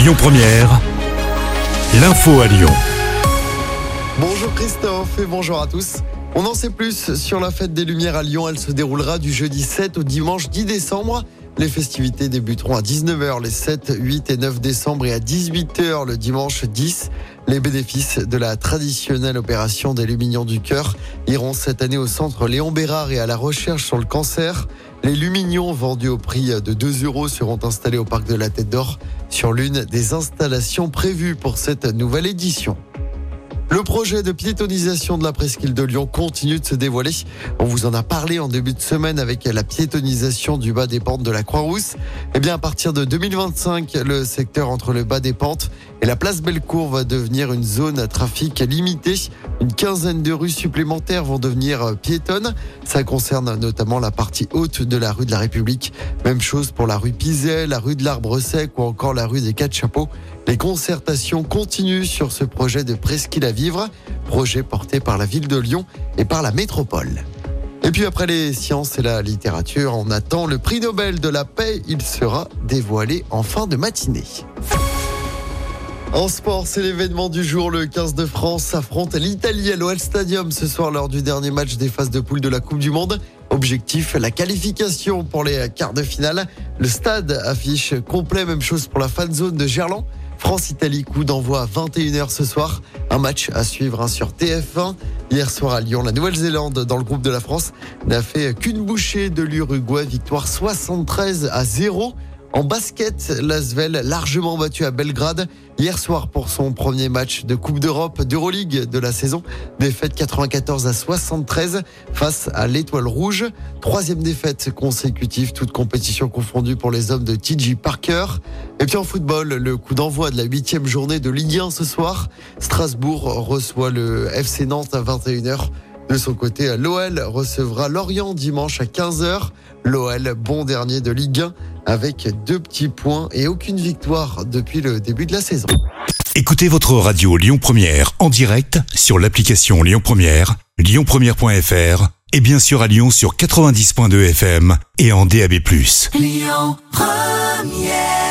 Lyon Première, l'info à Lyon. Bonjour Christophe et bonjour à tous. On en sait plus sur la fête des Lumières à Lyon. Elle se déroulera du jeudi 7 au dimanche 10 décembre. Les festivités débuteront à 19h les 7, 8 et 9 décembre et à 18h le dimanche 10. Les bénéfices de la traditionnelle opération des Lumignons du cœur iront cette année au centre Léon Bérard et à la recherche sur le cancer. Les Lumignons vendus au prix de 2 euros seront installés au parc de la Tête d'Or sur l'une des installations prévues pour cette nouvelle édition. Le projet de piétonisation de la presqu'île de Lyon continue de se dévoiler. On vous en a parlé en début de semaine avec la piétonisation du bas des pentes de la Croix-Rousse. Eh bien, à partir de 2025, le secteur entre le bas des pentes et la place Bellecour va devenir une zone à trafic limité. Une quinzaine de rues supplémentaires vont devenir piétonnes. Ça concerne notamment la partie haute de la rue de la République. Même chose pour la rue Pizet, la rue de l'Arbre Sec ou encore la rue des Quatre Chapeaux. Les concertations continuent sur ce projet de presqu'île à projet porté par la ville de Lyon et par la métropole. Et puis après les sciences et la littérature, on attend le prix Nobel de la paix. Il sera dévoilé en fin de matinée. En sport, c'est l'événement du jour. Le 15 de France affronte l'Italie à l'OL Stadium ce soir lors du dernier match des phases de poule de la Coupe du Monde. Objectif, la qualification pour les quarts de finale. Le stade affiche complet, même chose pour la fan zone de Gerland. France-Italie, coup d'envoi à 21h ce soir. Un match à suivre hein, sur TF1. Hier soir à Lyon, la Nouvelle-Zélande, dans le groupe de la France, n'a fait qu'une bouchée de l'Uruguay. Victoire 73 à 0. En basket, l'Asvel largement battu à Belgrade hier soir pour son premier match de Coupe d'Europe d'Euroleague de la saison. Défaite 94 à 73 face à l'Étoile Rouge. Troisième défaite consécutive, toute compétition confondue pour les hommes de TJ Parker. Et puis en football, le coup d'envoi de la huitième journée de Ligue 1 ce soir. Strasbourg reçoit le FC Nantes à 21h. De son côté, l'OL recevra Lorient dimanche à 15h. L'OL, bon dernier de Ligue 1, avec deux petits points et aucune victoire depuis le début de la saison. Écoutez votre radio Lyon Première en direct sur l'application Lyon Première, lyonpremière.fr et bien sûr à Lyon sur 90.2 FM et en DAB+. Lyon Première